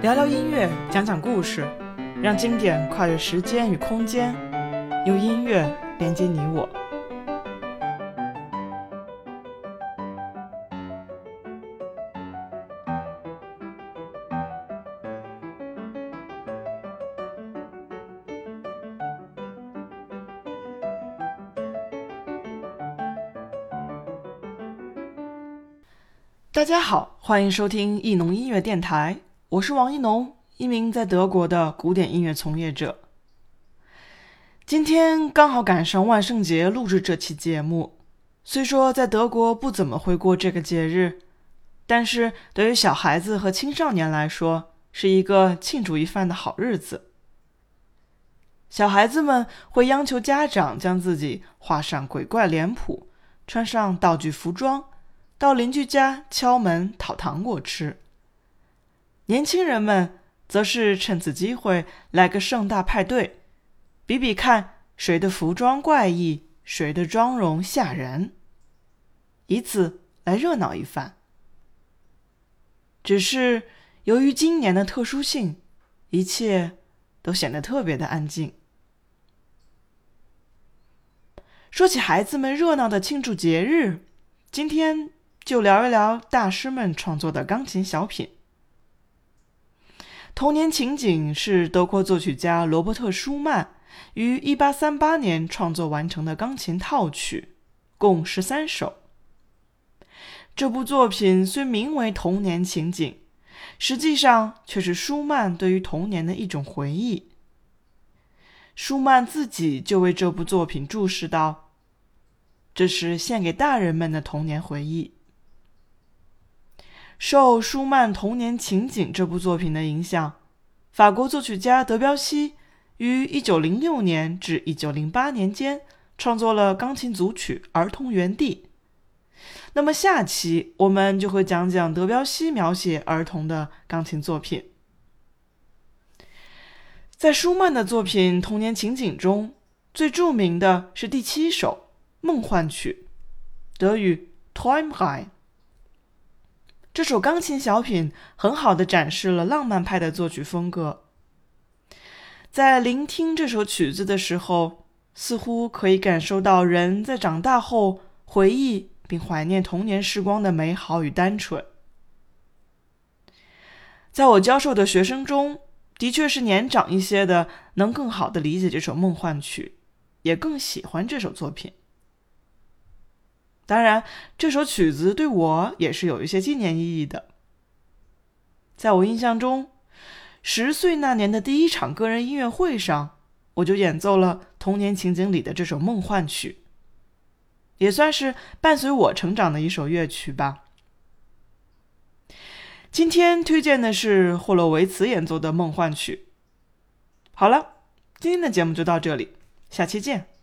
聊聊音乐，讲讲故事，让经典跨越时间与空间，用音乐连接你我。大家好，欢迎收听艺农音乐电台，我是王一农，一名在德国的古典音乐从业者。今天刚好赶上万圣节录制这期节目，虽说在德国不怎么会过这个节日，但是对于小孩子和青少年来说，是一个庆祝一番的好日子。小孩子们会央求家长将自己画上鬼怪脸谱，穿上道具服装。到邻居家敲门讨糖果吃。年轻人们则是趁此机会来个盛大派对，比比看谁的服装怪异，谁的妆容吓人，以此来热闹一番。只是由于今年的特殊性，一切都显得特别的安静。说起孩子们热闹的庆祝节日，今天。就聊一聊大师们创作的钢琴小品。《童年情景》是德国作曲家罗伯特·舒曼于1838年创作完成的钢琴套曲，共十三首。这部作品虽名为《童年情景》，实际上却是舒曼对于童年的一种回忆。舒曼自己就为这部作品注释道：“这是献给大人们的童年回忆。”受舒曼《童年情景》这部作品的影响，法国作曲家德彪西于1906年至1908年间创作了钢琴组曲《儿童园地》。那么下期我们就会讲讲德彪西描写儿童的钢琴作品。在舒曼的作品《童年情景》中，最著名的是第七首《梦幻曲》，德语 Traumrein。这首钢琴小品很好的展示了浪漫派的作曲风格。在聆听这首曲子的时候，似乎可以感受到人在长大后回忆并怀念童年时光的美好与单纯。在我教授的学生中，的确是年长一些的能更好的理解这首梦幻曲，也更喜欢这首作品。当然，这首曲子对我也是有一些纪念意义的。在我印象中，十岁那年的第一场个人音乐会上，我就演奏了《童年情景》里的这首梦幻曲，也算是伴随我成长的一首乐曲吧。今天推荐的是霍洛维茨演奏的梦幻曲。好了，今天的节目就到这里，下期见。